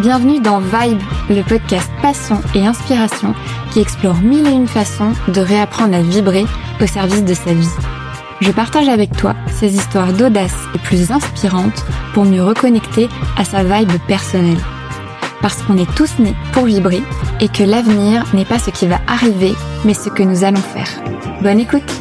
Bienvenue dans Vibe, le podcast passion et inspiration qui explore mille et une façons de réapprendre à vibrer au service de sa vie. Je partage avec toi ces histoires d'audace et plus inspirantes pour mieux reconnecter à sa vibe personnelle. Parce qu'on est tous nés pour vibrer et que l'avenir n'est pas ce qui va arriver, mais ce que nous allons faire. Bonne écoute